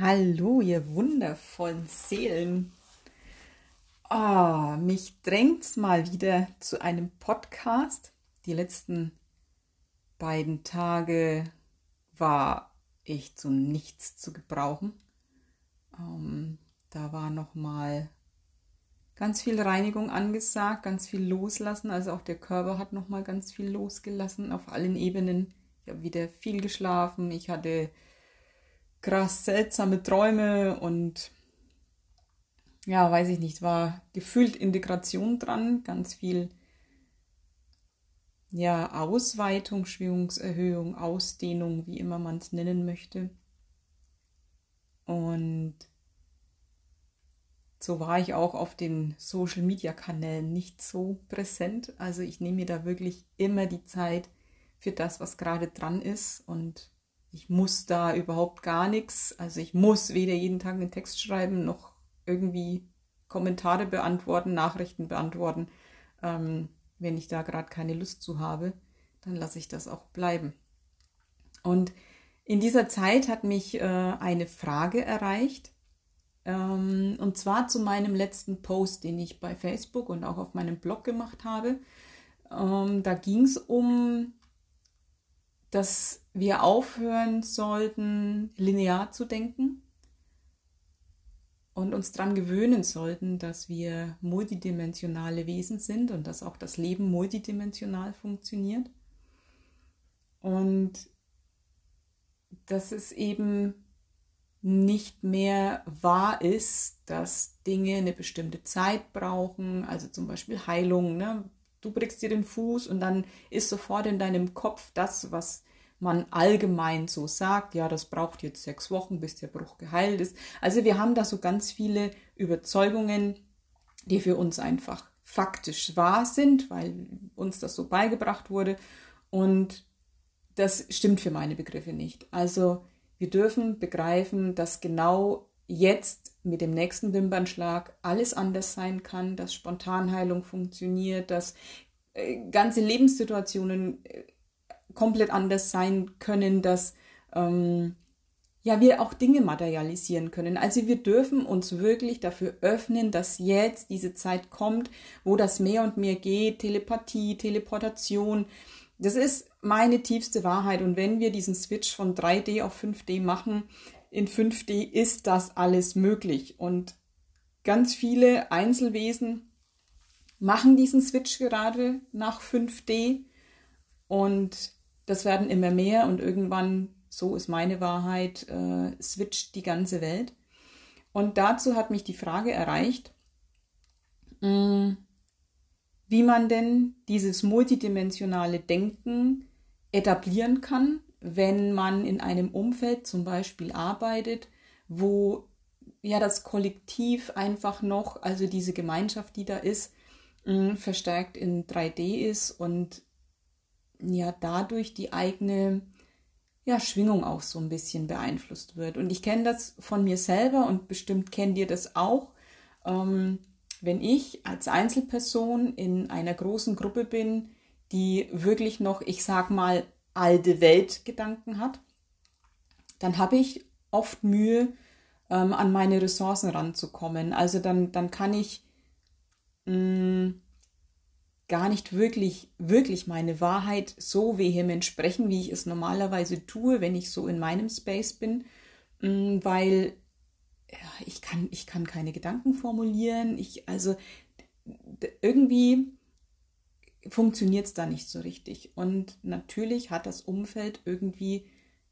Hallo, ihr wundervollen Seelen. Oh, mich drängt's mal wieder zu einem Podcast. Die letzten beiden Tage war ich zu nichts zu gebrauchen. Ähm, da war noch mal ganz viel Reinigung angesagt, ganz viel loslassen. Also auch der Körper hat noch mal ganz viel losgelassen auf allen Ebenen. Ich habe wieder viel geschlafen. Ich hatte krass seltsame Träume und ja, weiß ich nicht, war gefühlt Integration dran, ganz viel ja, Ausweitung, Schwingungserhöhung, Ausdehnung, wie immer man es nennen möchte. Und so war ich auch auf den Social Media Kanälen nicht so präsent. Also ich nehme mir da wirklich immer die Zeit für das, was gerade dran ist und ich muss da überhaupt gar nichts. Also ich muss weder jeden Tag einen Text schreiben, noch irgendwie Kommentare beantworten, Nachrichten beantworten. Ähm, wenn ich da gerade keine Lust zu habe, dann lasse ich das auch bleiben. Und in dieser Zeit hat mich äh, eine Frage erreicht. Ähm, und zwar zu meinem letzten Post, den ich bei Facebook und auch auf meinem Blog gemacht habe. Ähm, da ging es um dass wir aufhören sollten, linear zu denken und uns daran gewöhnen sollten, dass wir multidimensionale Wesen sind und dass auch das Leben multidimensional funktioniert. Und dass es eben nicht mehr wahr ist, dass Dinge eine bestimmte Zeit brauchen, also zum Beispiel Heilung. Ne? Du brichst dir den Fuß und dann ist sofort in deinem Kopf das, was man allgemein so sagt, ja, das braucht jetzt sechs Wochen, bis der Bruch geheilt ist. Also wir haben da so ganz viele Überzeugungen, die für uns einfach faktisch wahr sind, weil uns das so beigebracht wurde. Und das stimmt für meine Begriffe nicht. Also wir dürfen begreifen, dass genau jetzt mit dem nächsten Wimpernschlag alles anders sein kann, dass Spontanheilung funktioniert, dass äh, ganze Lebenssituationen äh, komplett anders sein können, dass ähm, ja wir auch Dinge materialisieren können. Also wir dürfen uns wirklich dafür öffnen, dass jetzt diese Zeit kommt, wo das mehr und mehr geht, Telepathie, Teleportation. Das ist meine tiefste Wahrheit. Und wenn wir diesen Switch von 3D auf 5D machen, in 5D ist das alles möglich. Und ganz viele Einzelwesen machen diesen Switch gerade nach 5D und das werden immer mehr und irgendwann, so ist meine Wahrheit, äh, switcht die ganze Welt. Und dazu hat mich die Frage erreicht, mm, wie man denn dieses multidimensionale Denken etablieren kann wenn man in einem Umfeld zum Beispiel arbeitet, wo ja das Kollektiv einfach noch, also diese Gemeinschaft, die da ist, mm, verstärkt in 3D ist und ja dadurch die eigene ja, Schwingung auch so ein bisschen beeinflusst wird. Und ich kenne das von mir selber und bestimmt kennt ihr das auch. Ähm, wenn ich als Einzelperson in einer großen Gruppe bin, die wirklich noch, ich sag mal, alte Weltgedanken hat, dann habe ich oft Mühe, ähm, an meine Ressourcen ranzukommen. Also dann, dann kann ich mh, mm, gar nicht wirklich, wirklich meine Wahrheit so vehement sprechen, wie ich es normalerweise tue, wenn ich so in meinem Space bin, mh, mm, weil ja, ich, kann, ich kann keine Gedanken formulieren. Ich, also irgendwie funktioniert es da nicht so richtig. Und natürlich hat das Umfeld irgendwie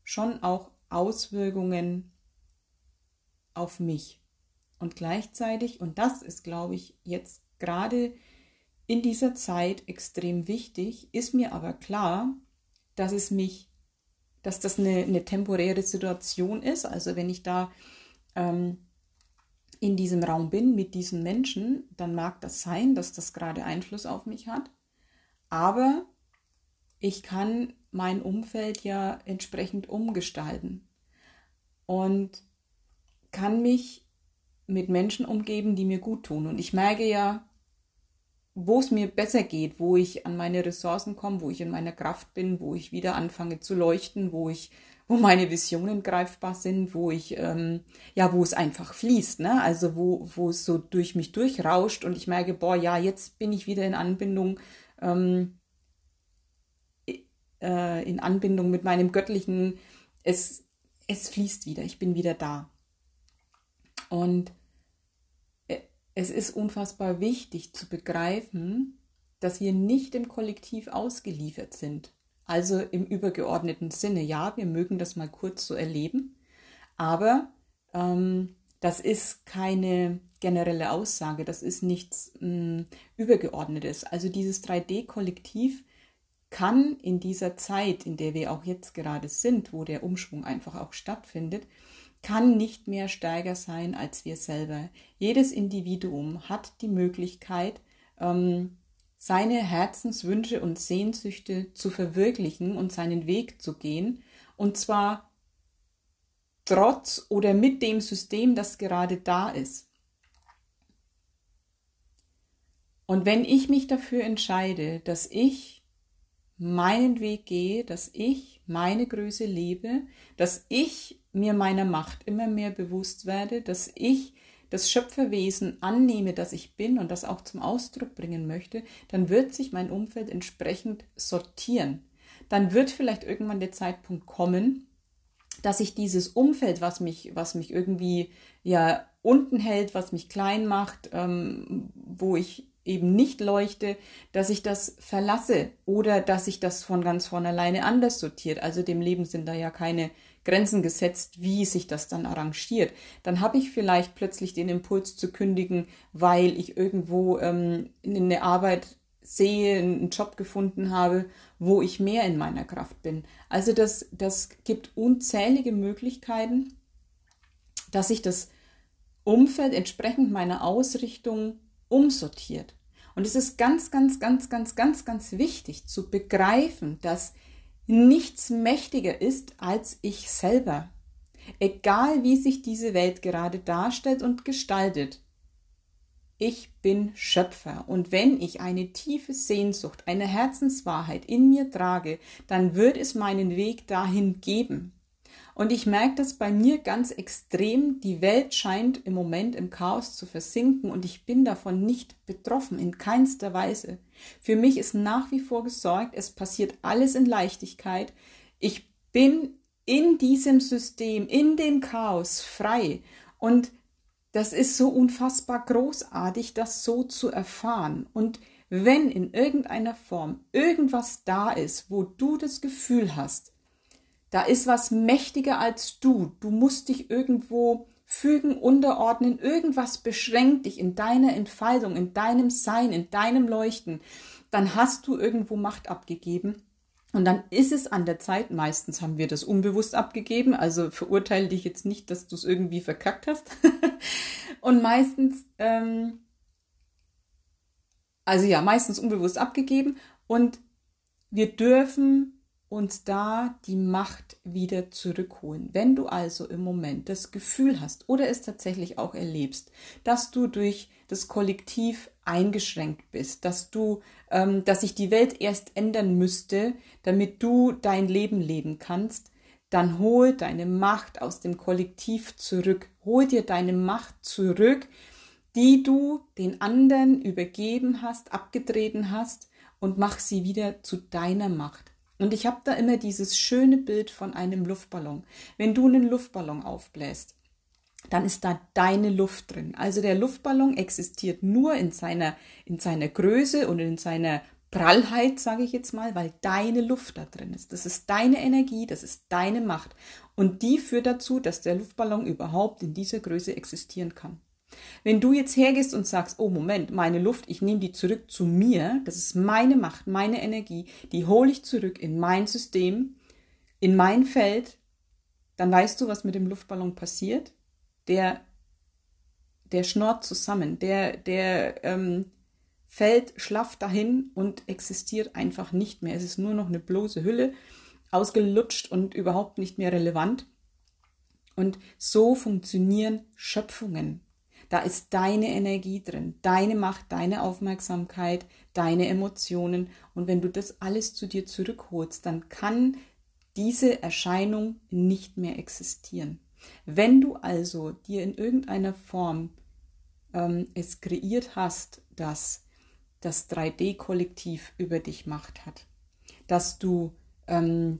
schon auch Auswirkungen auf mich. Und gleichzeitig, und das ist, glaube ich, jetzt gerade in dieser Zeit extrem wichtig, ist mir aber klar, dass es mich, dass das eine, eine temporäre Situation ist. Also wenn ich da ähm, in diesem Raum bin mit diesen Menschen, dann mag das sein, dass das gerade Einfluss auf mich hat. Aber ich kann mein Umfeld ja entsprechend umgestalten und kann mich mit Menschen umgeben, die mir gut tun. Und ich merke ja, wo es mir besser geht, wo ich an meine Ressourcen komme, wo ich in meiner Kraft bin, wo ich wieder anfange zu leuchten, wo ich wo meine Visionen greifbar sind, wo ich, ähm, ja, wo es einfach fließt, ne? Also wo, wo es so durch mich durchrauscht und ich merke, boah, ja, jetzt bin ich wieder in Anbindung, ähm, äh, in Anbindung mit meinem göttlichen, es, es fließt wieder, ich bin wieder da. Und äh, es ist unfassbar wichtig zu begreifen, dass wir nicht im Kollektiv ausgeliefert sind. Also im übergeordneten Sinne, ja, wir mögen das mal kurz so erleben, aber ähm, das ist keine generelle Aussage, das ist nichts mh, hm, Übergeordnetes. Also dieses 3D-Kollektiv kann in dieser Zeit, in der wir auch jetzt gerade sind, wo der Umschwung einfach auch stattfindet, kann nicht mehr stärker sein als wir selber. Jedes Individuum hat die Möglichkeit, ähm, seine Herzenswünsche und Sehnsüchte zu verwirklichen und seinen Weg zu gehen, und zwar trotz oder mit dem System, das gerade da ist. Und wenn ich mich dafür entscheide, dass ich meinen Weg gehe, dass ich meine Größe lebe, dass ich mir meiner Macht immer mehr bewusst werde, dass ich das Schöpferwesen annehme, das ich bin und das auch zum Ausdruck bringen möchte, dann wird sich mein Umfeld entsprechend sortieren. Dann wird vielleicht irgendwann der Zeitpunkt kommen, dass ich dieses Umfeld, was mich, was mich irgendwie ja unten hält, was mich klein macht, ähm, wo ich eben nicht leuchte, dass ich das verlasse oder dass sich das von ganz von alleine anders sortiert. Also dem Leben sind da ja keine Grenzen gesetzt, wie sich das dann arrangiert. Dann habe ich vielleicht plötzlich den Impuls zu kündigen, weil ich irgendwo ähm, eine Arbeit sehe, einen Job gefunden habe, wo ich mehr in meiner Kraft bin. Also das, das gibt unzählige Möglichkeiten, dass sich das Umfeld entsprechend meiner Ausrichtung umsortiert. Und es ist ganz, ganz, ganz, ganz, ganz, ganz wichtig zu begreifen, dass nichts mächtiger ist als ich selber. Egal wie sich diese Welt gerade darstellt und gestaltet. Ich bin Schöpfer und wenn ich eine tiefe Sehnsucht, eine Herzenswahrheit in mir trage, dann wird es meinen Weg dahin geben. Und ich merke das bei mir ganz extrem. Die Welt scheint im Moment im Chaos zu versinken und ich bin davon nicht betroffen, in keinster Weise. Für mich ist nach wie vor gesorgt, es passiert alles in Leichtigkeit. Ich bin in diesem System, in dem Chaos frei. Und das ist so unfassbar großartig, das so zu erfahren. Und wenn in irgendeiner Form irgendwas da ist, wo du das Gefühl hast, da ist was mächtiger als du. Du musst dich irgendwo fügen, unterordnen. Irgendwas beschränkt dich in deiner Entfaltung, in deinem Sein, in deinem Leuchten. Dann hast du irgendwo Macht abgegeben. Und dann ist es an der Zeit, meistens haben wir das unbewusst abgegeben, also verurteile dich jetzt nicht, dass du es irgendwie verkackt hast. und meistens, ähm, also ja, meistens unbewusst abgegeben. Und wir dürfen uns da die Macht wieder zurückholen. Wenn du also im Moment das Gefühl hast oder es tatsächlich auch erlebst, dass du durch das Kollektiv eingeschränkt bist, dass du, ähm, dass sich die Welt erst ändern müsste, damit du dein Leben leben kannst, dann hol deine Macht aus dem Kollektiv zurück. Hol dir deine Macht zurück, die du den anderen übergeben hast, abgetreten hast und mach sie wieder zu deiner Macht. Und ich habe da immer dieses schöne Bild von einem Luftballon. Wenn du einen Luftballon aufbläst, dann ist da deine Luft drin. Also der Luftballon existiert nur in seiner, in seiner Größe und in seiner Prallheit, sage ich jetzt mal, weil deine Luft da drin ist. Das ist deine Energie, das ist deine Macht. Und die führt dazu, dass der Luftballon überhaupt in dieser Größe existieren kann. Wenn du jetzt hergehst und sagst, oh Moment, meine Luft, ich nehme die zurück zu mir, das ist meine Macht, meine Energie, die hole ich zurück in mein System, in mein Feld, dann weißt du, was mit dem Luftballon passiert. Der, der schnurrt zusammen, der, der ähm, fällt schlaff dahin und existiert einfach nicht mehr. Es ist nur noch eine bloße Hülle, ausgelutscht und überhaupt nicht mehr relevant. Und so funktionieren Schöpfungen. Da ist deine Energie drin, deine Macht, deine Aufmerksamkeit, deine Emotionen. Und wenn du das alles zu dir zurückholst, dann kann diese Erscheinung nicht mehr existieren. Wenn du also dir in irgendeiner Form ähm, es kreiert hast, dass das 3D-Kollektiv über dich Macht hat, dass du ähm,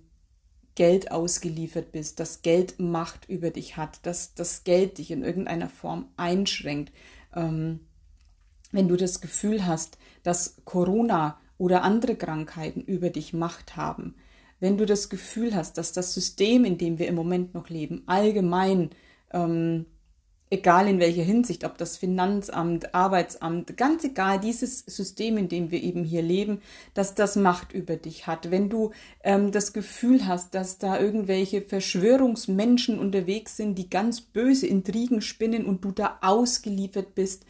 Geld ausgeliefert bist, dass Geld Macht über dich hat, dass das Geld dich in irgendeiner Form einschränkt. Ähm, wenn du das Gefühl hast, dass Corona oder andere Krankheiten über dich Macht haben, wenn du das Gefühl hast, dass das System, in dem wir im Moment noch leben, allgemein ähm, egal in welcher Hinsicht, ob das Finanzamt, Arbeitsamt, ganz egal, dieses System, in dem wir eben hier leben, dass das Macht über dich hat. Wenn du ähm, das Gefühl hast, dass da irgendwelche Verschwörungsmenschen unterwegs sind, die ganz böse Intrigen spinnen und du da ausgeliefert bist,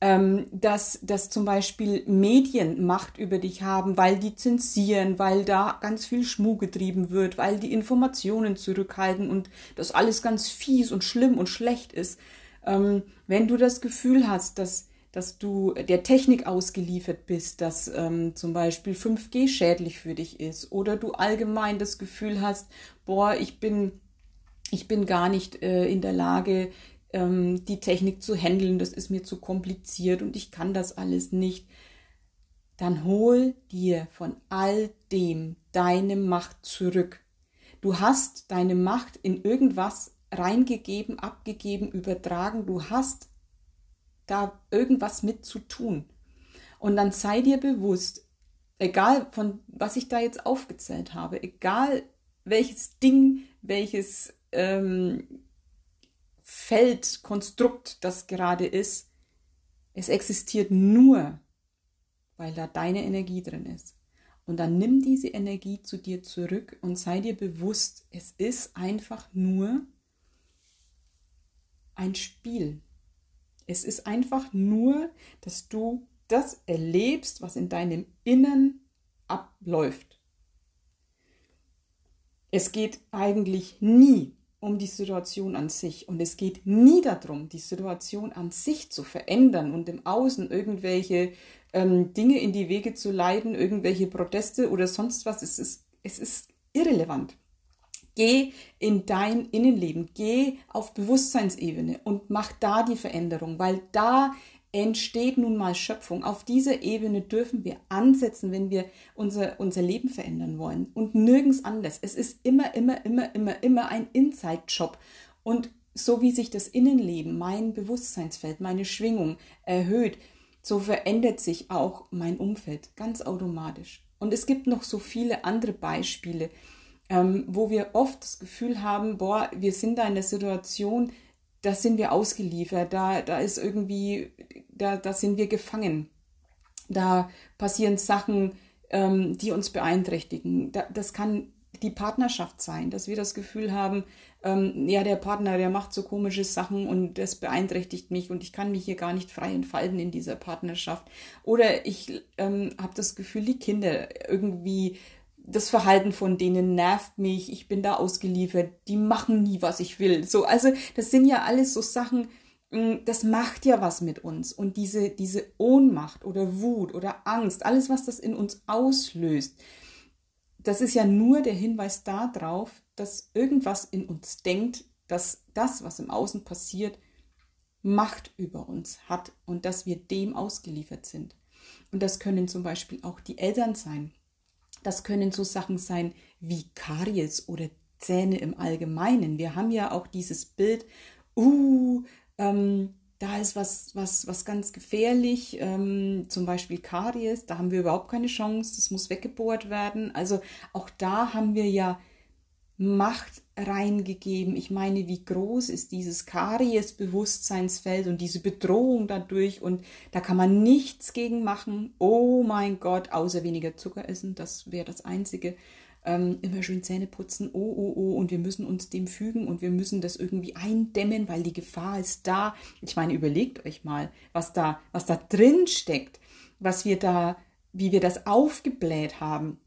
ähm, dass, dass zum Beispiel Medien Macht über dich haben, weil die zensieren, weil da ganz viel Schmuh getrieben wird, weil die Informationen zurückhalten und das alles ganz fies und schlimm und schlecht ist. Ähm, wenn du das Gefühl hast, dass, dass du der Technik ausgeliefert bist, dass ähm, zum Beispiel 5G schädlich für dich ist oder du allgemein das Gefühl hast, boah, ich bin ich bin gar nicht äh, in der Lage, ähm, die Technik zu handeln, das ist mir zu kompliziert und ich kann das alles nicht, dann hol dir von all dem deine Macht zurück. Du hast deine Macht in irgendwas reingegeben, abgegeben, übertragen, du hast da irgendwas mit zu tun. Und dann sei dir bewusst, egal von was ich da jetzt aufgezählt habe, egal welches Ding, welches ähm, Feldkonstrukt das gerade ist, es existiert nur, weil da deine Energie drin ist. Und dann nimm diese Energie zu dir zurück und sei dir bewusst, es ist einfach nur ein Spiel. Es ist einfach nur, dass du das erlebst, was in deinem Innern abläuft. Es geht eigentlich nie um die Situation an sich. Und es geht nie darum, die Situation an sich zu verändern und im Außen irgendwelche ähm, Dinge in die Wege zu leiten, irgendwelche Proteste oder sonst was. Es ist, es ist irrelevant. Geh in dein Innenleben, geh auf Bewusstseinsebene und mach da die Veränderung, weil da entsteht nun mal Schöpfung. Auf dieser Ebene dürfen wir ansetzen, wenn wir unser, unser Leben verändern wollen und nirgends anders. Es ist immer, immer, immer, immer, immer ein Inside-Job. Und so wie sich das Innenleben, mein Bewusstseinsfeld, meine Schwingung erhöht, so verändert sich auch mein Umfeld ganz automatisch. Und es gibt noch so viele andere Beispiele, ähm, wo wir oft das Gefühl haben, boah, wir sind da in der Situation, da sind wir ausgeliefert, da, da ist irgendwie, da, da sind wir gefangen. Da passieren Sachen, ähm, die uns beeinträchtigen. Da, das kann die Partnerschaft sein, dass wir das Gefühl haben, ähm, ja, der Partner, der macht so komische Sachen und das beeinträchtigt mich und ich kann mich hier gar nicht frei entfalten in dieser Partnerschaft. Oder ich ähm, habe das Gefühl, die Kinder irgendwie das Verhalten von denen nervt mich, ich bin da ausgeliefert, die machen nie, was ich will. So, also das sind ja alles so Sachen, mm, das macht ja was mit uns. Und diese, diese Ohnmacht oder Wut oder Angst, alles, was das in uns auslöst, das ist ja nur der Hinweis darauf, dass irgendwas in uns denkt, dass das, was im Außen passiert, Macht über uns hat und dass wir dem ausgeliefert sind. Und das können zum Beispiel auch die Eltern sein, das können so Sachen sein wie Karies oder Zähne im Allgemeinen. Wir haben ja auch dieses Bild, uh, ähm, da ist was, was, was ganz gefährlich, ähm, zum Beispiel Karies, da haben wir überhaupt keine Chance, das muss weggebohrt werden. Also auch da haben wir ja Macht reingegeben. Ich meine, wie groß ist dieses Karies-Bewusstseinsfeld und diese Bedrohung dadurch und da kann man nichts gegen machen. Oh mein Gott, außer weniger Zucker essen, das wäre das Einzige. Ähm, immer schön Zähne putzen, oh, oh, oh, und wir müssen uns dem fügen und wir müssen das irgendwie eindämmen, weil die Gefahr ist da. Ich meine, überlegt euch mal, was da, was da drin steckt, was wir da, wie wir das aufgebläht haben.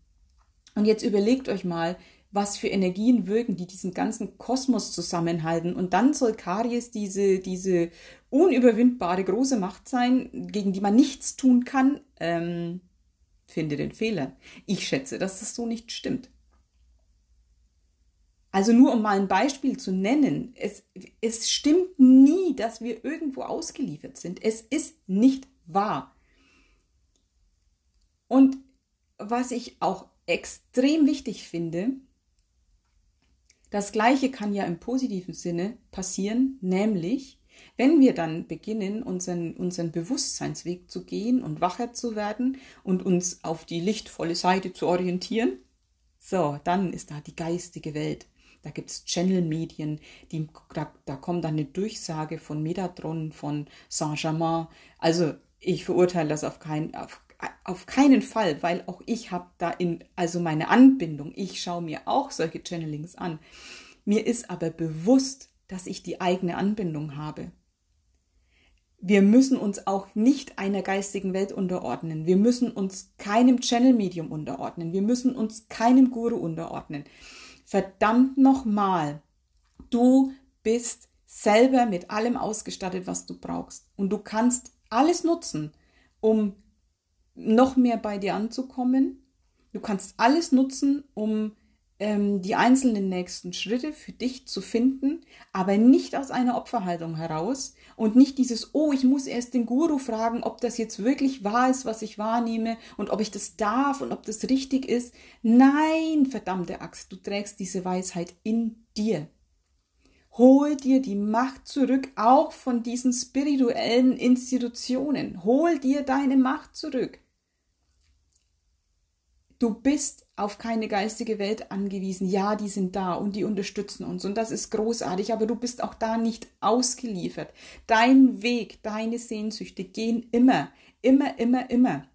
Und jetzt überlegt euch mal, was für Energien wirken, die diesen ganzen Kosmos zusammenhalten. Und dann soll Karies diese, diese unüberwindbare große Macht sein, gegen die man nichts tun kann. Ähm, finde den Fehler. Ich schätze, dass das so nicht stimmt. Also nur um mal ein Beispiel zu nennen, es, es stimmt nie, dass wir irgendwo ausgeliefert sind. Es ist nicht wahr. Und was ich auch extrem wichtig finde, das gleiche kann ja im positiven Sinne passieren, nämlich wenn wir dann beginnen, unseren, unseren Bewusstseinsweg zu gehen und wacher zu werden und uns auf die lichtvolle Seite zu orientieren, so, dann ist da die geistige Welt. Da gibt es Channel-Medien, da, da kommt dann eine Durchsage von Metatron, von Saint-Germain. Also ich verurteile das auf, kein, auf, auf keinen Fall, weil auch ich habe da in, also meine Anbindung, ich schaue mir auch solche Channelings an. Mir ist aber bewusst, dass ich die eigene Anbindung habe. Wir müssen uns auch nicht einer geistigen Welt unterordnen. Wir müssen uns keinem Channel-Medium unterordnen. Wir müssen uns keinem Guru unterordnen. Verdammt nochmal, du bist selber mit allem ausgestattet, was du brauchst. Und du kannst alles nutzen, um noch mehr bei dir anzukommen. Du kannst alles nutzen, um ähm, die einzelnen nächsten Schritte für dich zu finden, aber nicht aus einer Opferhaltung heraus und nicht dieses, oh, ich muss erst den Guru fragen, ob das jetzt wirklich wahr ist, was ich wahrnehme und ob ich das darf und ob das richtig ist. Nein, verdammte Axt, du trägst diese Weisheit in dir. Hol dir die Macht zurück, auch von diesen spirituellen Institutionen. Hol dir deine Macht zurück. Du bist auf keine geistige Welt angewiesen. Ja, die sind da und die unterstützen uns und das ist großartig, aber du bist auch da nicht ausgeliefert. Dein Weg, deine Sehnsüchte gehen immer, immer, immer, immer.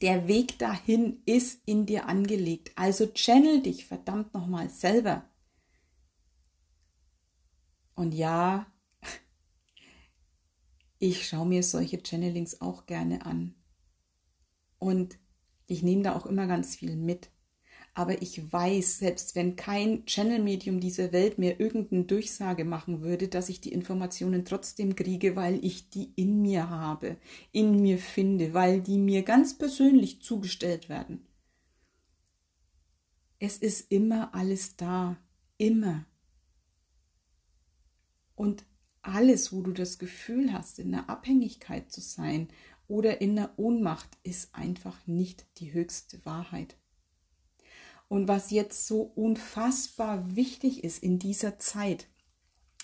Der Weg dahin ist in dir angelegt. Also channel dich verdammt nochmal selber. Und ja, ich schaue mir solche Channelings auch gerne an. Und ich nehme da auch immer ganz viel mit. Aber ich weiß, selbst wenn kein Channel-Medium dieser Welt mir irgendeine Durchsage machen würde, dass ich die Informationen trotzdem kriege, weil ich die in mir habe, in mir finde, weil die mir ganz persönlich zugestellt werden. Es ist immer alles da, immer. Und alles, wo du das Gefühl hast, in der Abhängigkeit zu sein oder in der Ohnmacht ist einfach nicht die höchste Wahrheit. Und was jetzt so unfassbar wichtig ist in dieser Zeit,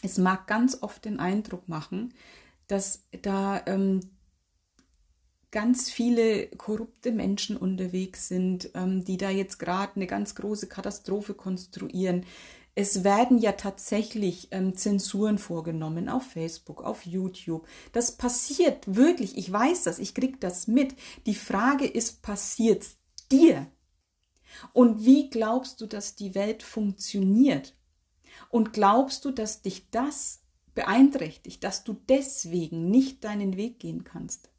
es mag ganz oft den Eindruck machen, dass da ähm, ganz viele korrupte Menschen unterwegs sind, ähm, die da jetzt gerade eine ganz große Katastrophe konstruieren, es werden ja tatsächlich ähm, Zensuren vorgenommen auf Facebook, auf YouTube. Das passiert wirklich. Ich weiß das. Ich krieg das mit. Die Frage ist, passiert's dir? Und wie glaubst du, dass die Welt funktioniert? Und glaubst du, dass dich das beeinträchtigt, dass du deswegen nicht deinen Weg gehen kannst?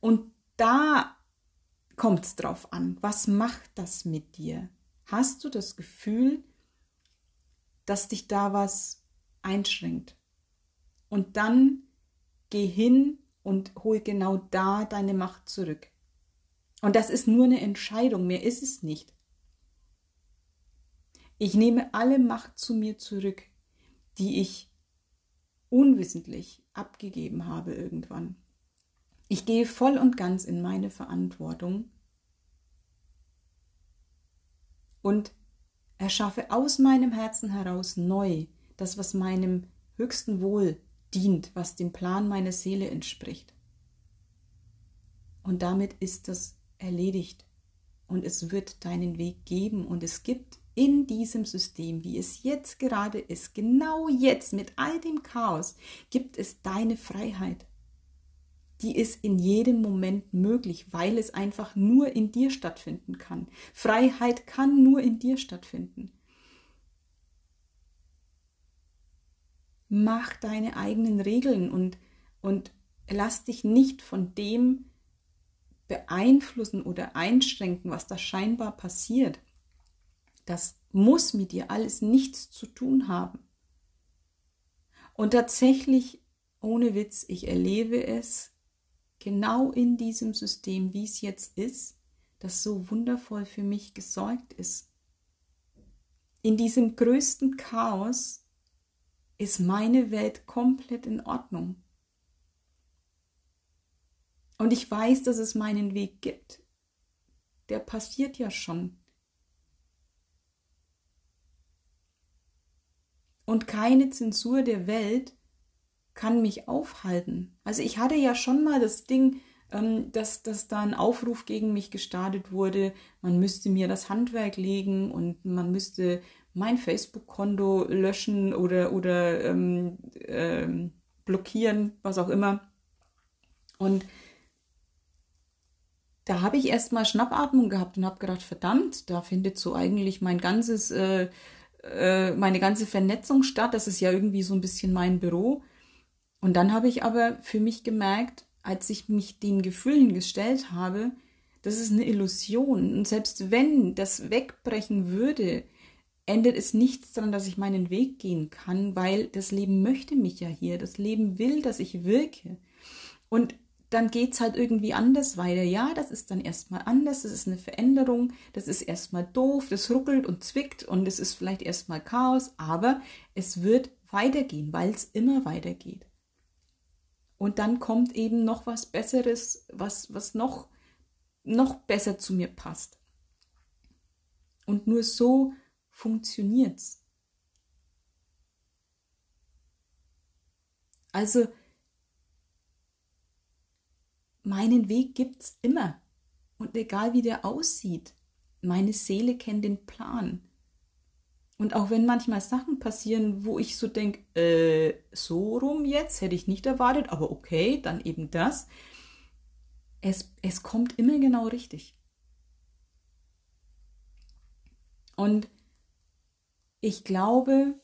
Und da kommt es drauf an. Was macht das mit dir? Hast du das Gefühl, dass dich da was einschränkt. Und dann geh hin und hol genau da deine Macht zurück. Und das ist nur eine Entscheidung, mehr ist es nicht. Ich nehme alle Macht zu mir zurück, die ich unwissentlich abgegeben habe irgendwann. Ich gehe voll und ganz in meine Verantwortung und Erschaffe aus meinem Herzen heraus neu das, was meinem höchsten Wohl dient, was dem Plan meiner Seele entspricht. Und damit ist das erledigt. Und es wird deinen Weg geben und es gibt in diesem System, wie es jetzt gerade ist, genau jetzt mit all dem Chaos, gibt es deine Freiheit die ist in jedem Moment möglich, weil es einfach nur in dir stattfinden kann. Freiheit kann nur in dir stattfinden. Mach deine eigenen Regeln und, und lass dich nicht von dem beeinflussen oder einschränken, was da scheinbar passiert. Das muss mit dir alles nichts zu tun haben. Und tatsächlich, ohne Witz, ich erlebe es genau in diesem System, wie es jetzt ist, das so wundervoll für mich gesorgt ist. in diesem größten Chaos ist meine Welt komplett in Ordnung. Und ich weiß, dass es meinen Weg gibt. Der passiert ja schon. Und keine Zensur der Welt kann mich aufhalten. Also ich hatte ja schon mal das Ding, ähm, dass, dass da ein Aufruf gegen mich gestartet wurde, man müsste mir das Handwerk legen und man müsste mein Facebook-Konto löschen oder, oder ähm, ähm, blockieren, was auch immer. Und da habe ich erstmal Schnappatmung gehabt und habe gedacht, verdammt, da findet so eigentlich mein ganzes, äh, äh, meine ganze Vernetzung statt. Das ist ja irgendwie so ein bisschen mein Büro. Und dann habe ich aber für mich gemerkt, als ich mich den Gefühlen gestellt habe, das ist eine Illusion. Und selbst wenn das wegbrechen würde, endet es nichts daran, dass ich meinen Weg gehen kann, weil das Leben möchte mich ja hier. Das Leben will, dass ich wirke. Und dann geht es halt irgendwie anders weiter. Ja, das ist dann erstmal anders, das ist eine Veränderung, das ist erstmal doof, das ruckelt und zwickt und es ist vielleicht erstmal Chaos, aber es wird weitergehen, weil es immer weitergeht. Und dann kommt eben noch was Besseres, was, was noch, noch besser zu mir passt. Und nur so funktioniert's. Also, meinen Weg gibt's immer. Und egal wie der aussieht, meine Seele kennt den Plan. Und auch wenn manchmal Sachen passieren, wo ich so denke, äh, so rum jetzt, hätte ich nicht erwartet, aber okay, dann eben das. Es, es kommt immer genau richtig. Und ich glaube,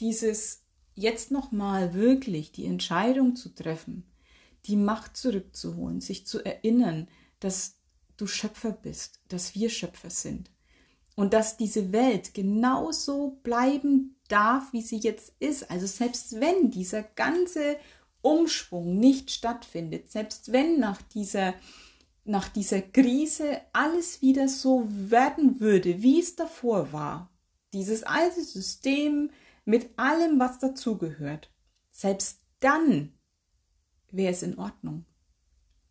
dieses jetzt nochmal wirklich die Entscheidung zu treffen, die Macht zurückzuholen, sich zu erinnern, dass du Schöpfer bist, dass wir Schöpfer sind und dass diese Welt genauso bleiben darf, wie sie jetzt ist. Also selbst wenn dieser ganze Umschwung nicht stattfindet, selbst wenn nach dieser nach dieser Krise alles wieder so werden würde, wie es davor war, dieses alte System mit allem, was dazugehört, selbst dann wäre es in Ordnung.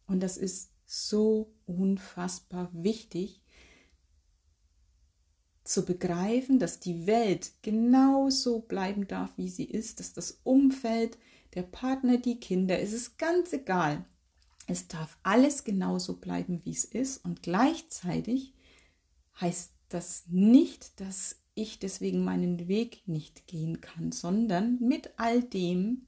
Und das ist so unfassbar wichtig, zu begreifen, dass die Welt genauso bleiben darf, wie sie ist, dass das Umfeld, der Partner, die Kinder, es ist ganz egal. Es darf alles genauso bleiben, wie es ist und gleichzeitig heißt das nicht, dass ich deswegen meinen Weg nicht gehen kann, sondern mit all dem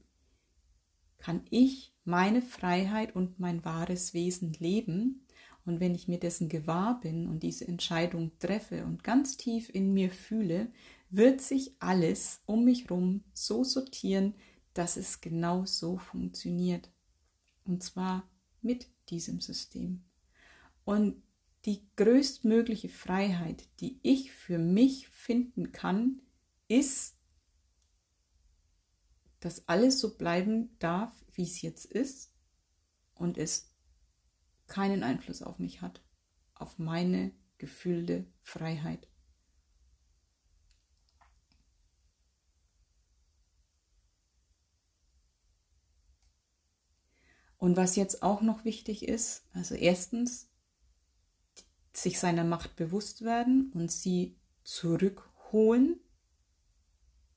kann ich meine Freiheit und mein wahres Wesen leben und wenn ich mir dessen gewahr bin und diese Entscheidung treffe und ganz tief in mir fühle, wird sich alles um mich herum so sortieren, dass es genau so funktioniert. Und zwar mit diesem System. Und die größtmögliche Freiheit, die ich für mich finden kann, ist, dass alles so bleiben darf, wie es jetzt ist und es keinen Einfluss auf mich hat, auf meine gefühlte Freiheit. Und was jetzt auch noch wichtig ist, also erstens, sich seiner Macht bewusst werden und sie zurückholen,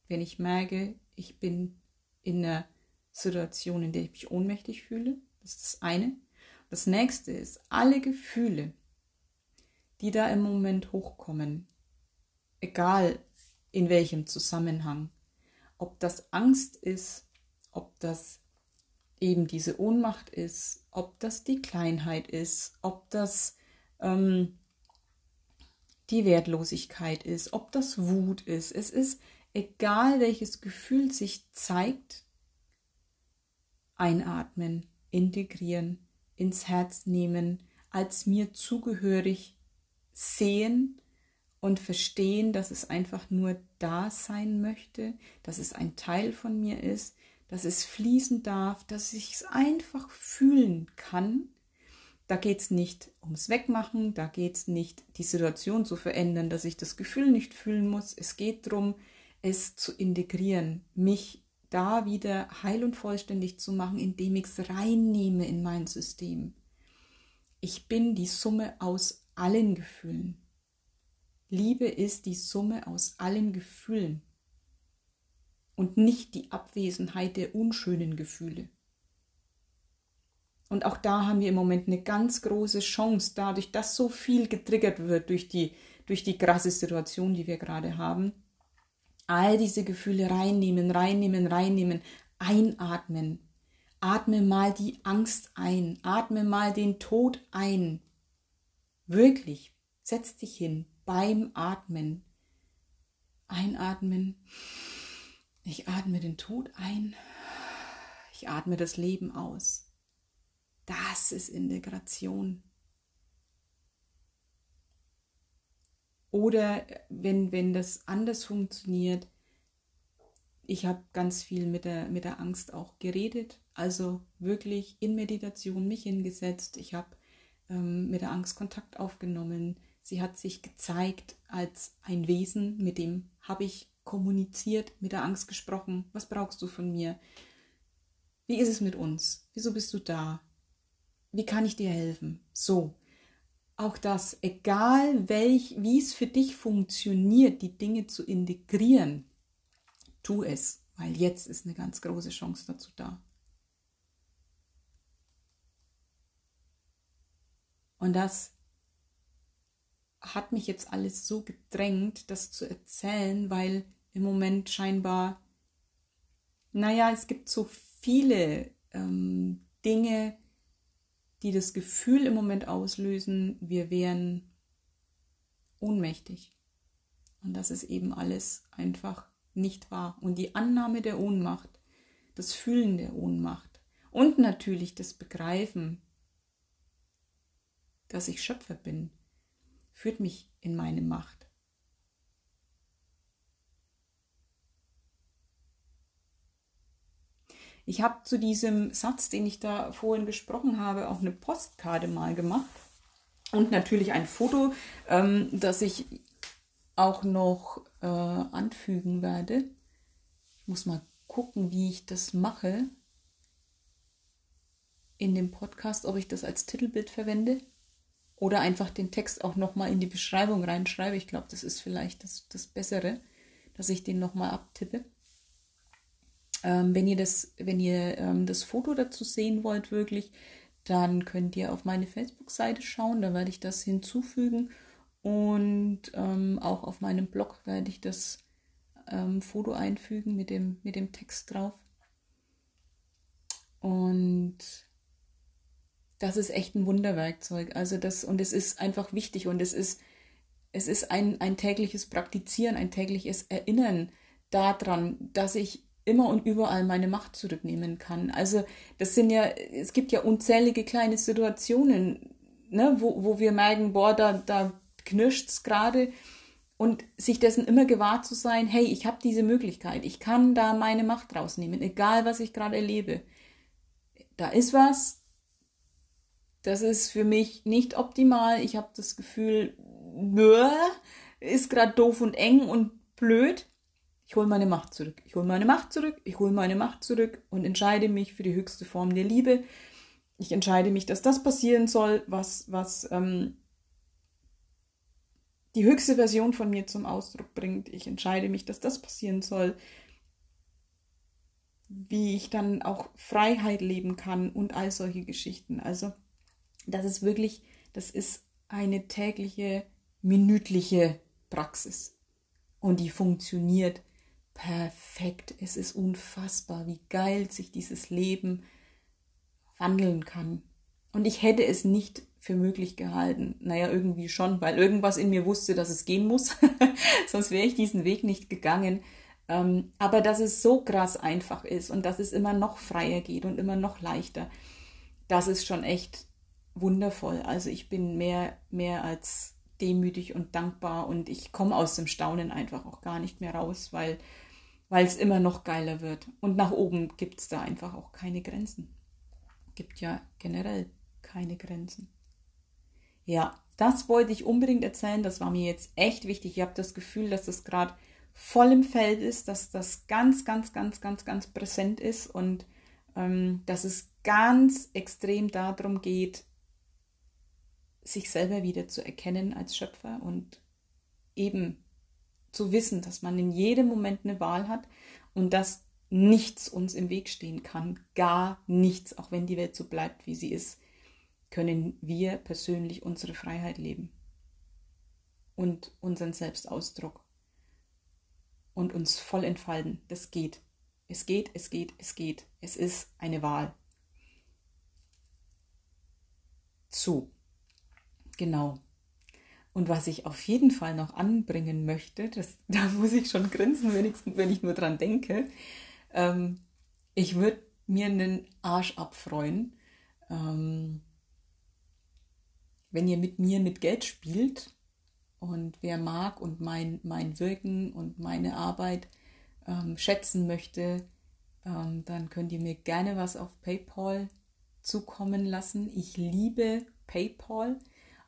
wenn ich merke, ich bin in einer Situation, in der ich mich ohnmächtig fühle. Das ist das eine. Das nächste ist, alle Gefühle, die da im Moment hochkommen, egal in welchem Zusammenhang, ob das Angst ist, ob das eben diese Ohnmacht ist, ob das die Kleinheit ist, ob das ähm, die Wertlosigkeit ist, ob das Wut ist. Es ist egal, welches Gefühl sich zeigt, einatmen, integrieren ins Herz nehmen, als mir zugehörig sehen und verstehen, dass es einfach nur da sein möchte, dass es ein Teil von mir ist, dass es fließen darf, dass ich es einfach fühlen kann, Da geht es nicht ums Wegmachen, da geht es nicht, die Situation zu verändern, dass ich das Gefühl nicht fühlen muss. Es geht darum, es zu integrieren, mich da wieder heil und vollständig zu machen, indem ich es reinnehme in mein System. Ich bin die Summe aus allen Gefühlen. Liebe ist die Summe aus allen Gefühlen und nicht die Abwesenheit der unschönen Gefühle. Und auch da haben wir im Moment eine ganz große Chance, dadurch, dass so viel getriggert wird durch die, durch die krasse Situation, die wir gerade haben. All diese Gefühle reinnehmen, reinnehmen, reinnehmen, einatmen. Atme mal die Angst ein, atme mal den Tod ein. Wirklich, setz dich hin beim Atmen. Einatmen. Ich atme den Tod ein. Ich atme das Leben aus. Das ist Integration. Oder wenn, wenn das anders funktioniert, ich habe ganz viel mit der, mit der Angst auch geredet, also wirklich in Meditation mich hingesetzt. Ich habe ähm, mit der Angst Kontakt aufgenommen. Sie hat sich gezeigt als ein Wesen, mit dem habe ich kommuniziert, mit der Angst gesprochen. Was brauchst du von mir? Wie ist es mit uns? Wieso bist du da? Wie kann ich dir helfen? So. Auch das, egal welch, wie es für dich funktioniert, die Dinge zu integrieren, tu es, weil jetzt ist eine ganz große Chance dazu da. Und das hat mich jetzt alles so gedrängt, das zu erzählen, weil im Moment scheinbar, naja, es gibt so viele ähm, Dinge, die das Gefühl im Moment auslösen, wir wären ohnmächtig. Und das ist eben alles einfach nicht wahr. Und die Annahme der Ohnmacht, das Fühlen der Ohnmacht und natürlich das Begreifen, dass ich Schöpfer bin, führt mich in meine Macht. Ich habe zu diesem Satz, den ich da vorhin gesprochen habe, auch eine Postkarte mal gemacht und natürlich ein Foto, ähm, das ich auch noch äh, anfügen werde. Ich muss mal gucken, wie ich das mache in dem Podcast, ob ich das als Titelbild verwende oder einfach den Text auch nochmal in die Beschreibung reinschreibe. Ich glaube, das ist vielleicht das, das Bessere, dass ich den nochmal abtippe. Ähm, wenn ihr das, wenn ihr ähm, das Foto dazu sehen wollt, wirklich, dann könnt ihr auf meine Facebook-Seite schauen, da werde ich das hinzufügen. Und ähm, auch auf meinem Blog werde ich das ähm, Foto einfügen mit dem, mit dem Text drauf. Und das ist echt ein Wunderwerkzeug. Also das, und es ist einfach wichtig und es ist, es ist ein, ein tägliches Praktizieren, ein tägliches Erinnern daran, dass ich immer und überall meine Macht zurücknehmen kann. Also das sind ja, es gibt ja unzählige kleine Situationen, ne, wo, wo wir merken, boah, da, da knirscht's gerade. Und sich dessen immer gewahr zu sein, hey, ich habe diese Möglichkeit, ich kann da meine Macht rausnehmen, egal was ich gerade erlebe. Da ist was, das ist für mich nicht optimal. Ich habe das Gefühl, ist gerade doof und eng und blöd. Ich hole meine Macht zurück. Ich hole meine Macht zurück. Ich hole meine Macht zurück und entscheide mich für die höchste Form der Liebe. Ich entscheide mich, dass das passieren soll, was, was ähm, die höchste Version von mir zum Ausdruck bringt. Ich entscheide mich, dass das passieren soll, wie ich dann auch Freiheit leben kann und all solche Geschichten. Also das ist wirklich, das ist eine tägliche, minütliche Praxis. Und die funktioniert perfekt. Es ist unfassbar, wie geil sich dieses Leben wandeln kann. Und ich hätte es nicht für möglich gehalten. Naja, irgendwie schon, weil irgendwas in mir wusste, dass es gehen muss. Sonst wäre ich diesen Weg nicht gegangen. Ähm, aber dass es so krass einfach ist und dass es immer noch freier geht und immer noch leichter, das ist schon echt wundervoll. Also ich bin mehr, mehr als demütig und dankbar und ich komme aus dem Staunen einfach auch gar nicht mehr raus, weil weil es immer noch geiler wird. Und nach oben gibt es da einfach auch keine Grenzen. Gibt ja generell keine Grenzen. Ja, das wollte ich unbedingt erzählen. Das war mir jetzt echt wichtig. Ich habe das Gefühl, dass das gerade voll im Feld ist, dass das ganz, ganz, ganz, ganz, ganz präsent ist und ähm, dass es ganz extrem darum geht, sich selber wieder zu erkennen als Schöpfer und eben zu wissen, dass man in jedem Moment eine Wahl hat und dass nichts uns im Weg stehen kann, gar nichts, auch wenn die Welt so bleibt, wie sie ist, können wir persönlich unsere Freiheit leben und unseren Selbstausdruck und uns voll entfalten. Das geht. Es geht, es geht, es geht. Es ist eine Wahl. So, genau. Und was ich auf jeden Fall noch anbringen möchte, das, da muss ich schon grinsen, wenigstens, wenn ich nur dran denke. Ähm, ich würde mir einen Arsch abfreuen, ähm, wenn ihr mit mir mit Geld spielt und wer mag und mein, mein Wirken und meine Arbeit ähm, schätzen möchte, ähm, dann könnt ihr mir gerne was auf PayPal zukommen lassen. Ich liebe PayPal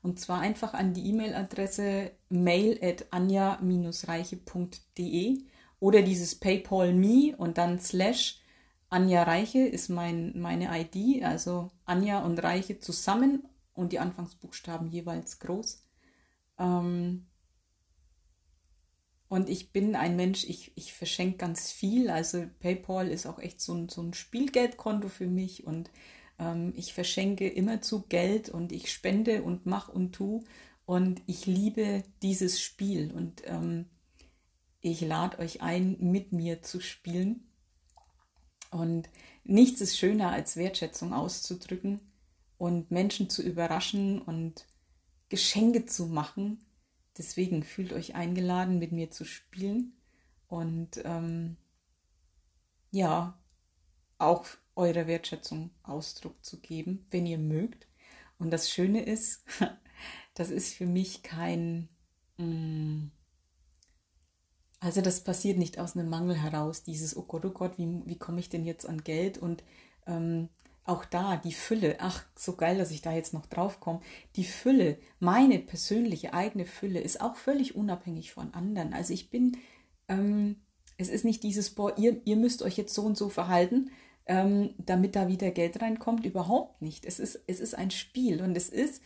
und zwar einfach an die E-Mail-Adresse mail at anja-reiche.de oder dieses PayPal Me und dann slash Anja Reiche ist mein, meine ID, also Anja und Reiche zusammen und die Anfangsbuchstaben jeweils groß. Ähm, und ich bin ein Mensch, ich, ich verschenke ganz viel. Also PayPal ist auch echt so ein, so ein Spielgeldkonto für mich und ähm, ich verschenke immerzu Geld und ich spende und mach und tu. Und ich liebe dieses Spiel und ähm, ich lade euch ein, mit mir zu spielen. Und nichts ist schöner, als Wertschätzung auszudrücken und Menschen zu überraschen und Geschenke zu machen Deswegen fühlt euch eingeladen, mit mir zu spielen und ähm, ja, auch eurer Wertschätzung Ausdruck zu geben, wenn ihr mögt. Und das Schöne ist, das ist für mich kein, mm, also das passiert nicht aus einem Mangel heraus, dieses, oh Gott, oh Gott, wie, wie komme ich denn jetzt an Geld? Und ähm, auch da die Fülle, ach, so geil, dass ich da jetzt noch drauf komme, die Fülle, meine persönliche eigene Fülle ist auch völlig unabhängig von anderen. Also ich bin, ähm, es ist nicht dieses, boah, ihr, ihr müsst euch jetzt so und so verhalten, ähm, damit da wieder Geld reinkommt, überhaupt nicht. Es ist, es ist ein Spiel und es ist,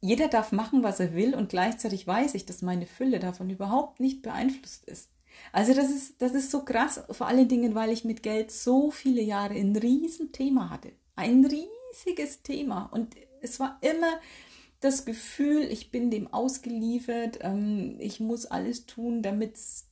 jeder darf machen, was er will und gleichzeitig weiß ich, dass meine Fülle davon überhaupt nicht beeinflusst ist. Also das ist, das ist so krass, vor allen Dingen, weil ich mit Geld so viele Jahre ein Riesenthema hatte ein riesiges Thema. Und es war immer das Gefühl, ich bin dem ausgeliefert, ähm, ich muss alles tun, damit es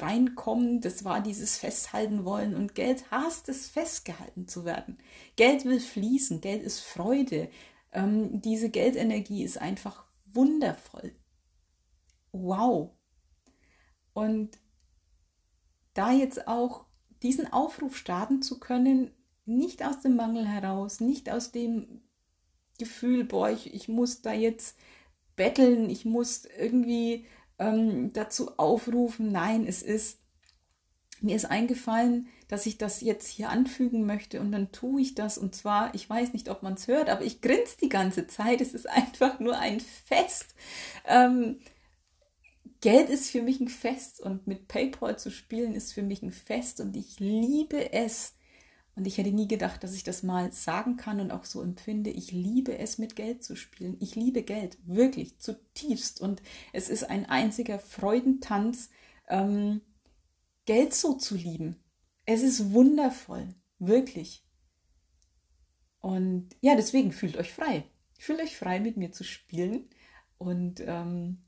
reinkommt. Das war dieses Festhalten wollen. Und Geld hasst es, festgehalten zu werden. Geld will fließen, Geld ist Freude. Ähm, diese Geldenergie ist einfach wundervoll. Wow. Und da jetzt auch diesen Aufruf starten zu können, nicht aus dem Mangel heraus, nicht aus dem Gefühl, boah, ich, ich muss da jetzt betteln, ich muss irgendwie ähm, dazu aufrufen. Nein, es ist, mir ist eingefallen, dass ich das jetzt hier anfügen möchte und dann tue ich das. Und zwar, ich weiß nicht, ob man es hört, aber ich grinse die ganze Zeit. Es ist einfach nur ein Fest. Ähm, Geld ist für mich ein Fest und mit PayPal zu spielen ist für mich ein Fest und ich liebe es, und ich hätte nie gedacht, dass ich das mal sagen kann und auch so empfinde. Ich liebe es, mit Geld zu spielen. Ich liebe Geld, wirklich, zutiefst. Und es ist ein einziger Freudentanz, ähm, Geld so zu lieben. Es ist wundervoll, wirklich. Und ja, deswegen fühlt euch frei. Fühlt euch frei, mit mir zu spielen und ähm,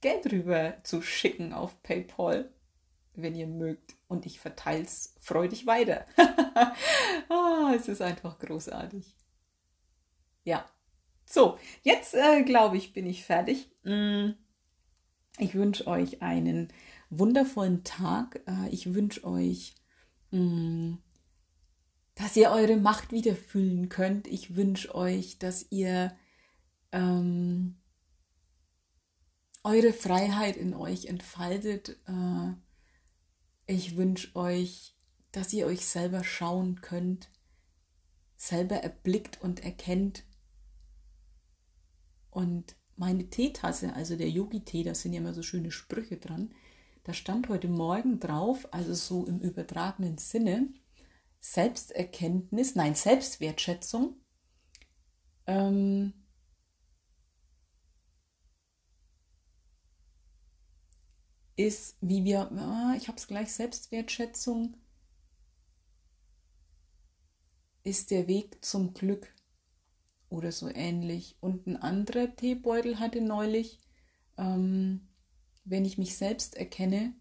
Geld rüber zu schicken auf PayPal wenn ihr mögt. Und ich verteile es freudig weiter. ah, es ist einfach großartig. Ja. So, jetzt äh, glaube ich, bin ich fertig. Mm. Ich wünsche euch einen wundervollen Tag. Äh, ich wünsche euch, mm, dass ihr eure Macht wieder fühlen könnt. Ich wünsche euch, dass ihr ähm, eure Freiheit in euch entfaltet. Äh, ich wünsche euch, dass ihr euch selber schauen könnt, selber erblickt und erkennt, Und meine Teetasse, also der Yogi-Tee, da sind ja immer so schöne Sprüche dran, da stand heute Morgen drauf, also so im übertragenen Sinne, Selbsterkenntnis, nein, Selbstwertschätzung. Ähm, ist, wie wir, ah, ich habe es gleich, Selbstwertschätzung ist der Weg zum Glück oder so ähnlich. Und ein anderer Teebeutel hatte neulich, ähm, wenn ich mich selbst erkenne,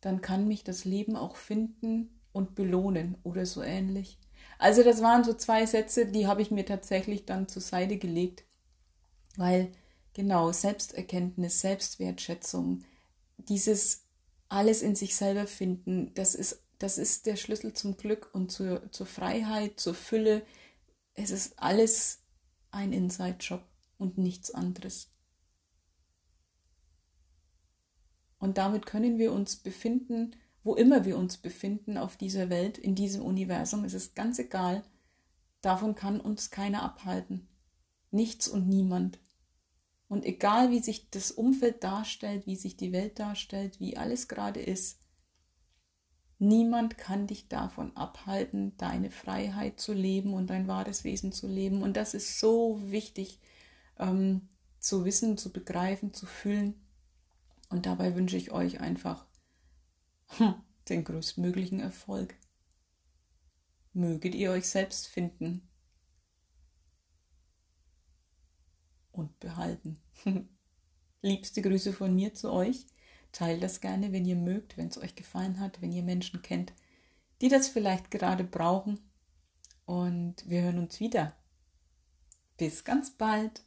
dann kann mich das Leben auch finden und belohnen oder so ähnlich. Also das waren so zwei Sätze, die habe ich mir tatsächlich dann zur Seite gelegt, weil genau Selbsterkenntnis, Selbstwertschätzung, dieses alles in sich selber finden, das ist, das ist der Schlüssel zum Glück und zur, zur Freiheit, zur Fülle. Es ist alles ein Inside-Job und nichts anderes. Und damit können wir uns befinden, wo immer wir uns befinden auf dieser Welt, in diesem Universum. Es ist ganz egal. Davon kann uns keiner abhalten. Nichts und niemand. Und egal wie sich das Umfeld darstellt, wie sich die Welt darstellt, wie alles gerade ist, niemand kann dich davon abhalten, deine Freiheit zu leben und dein wahres Wesen zu leben. Und das ist so wichtig ähm, zu wissen, zu begreifen, zu fühlen. Und dabei wünsche ich euch einfach hm, den größtmöglichen Erfolg. Möget ihr euch selbst finden und behalten. Liebste Grüße von mir zu euch. Teilt das gerne, wenn ihr mögt, wenn es euch gefallen hat, wenn ihr Menschen kennt, die das vielleicht gerade brauchen. Und wir hören uns wieder. Bis ganz bald.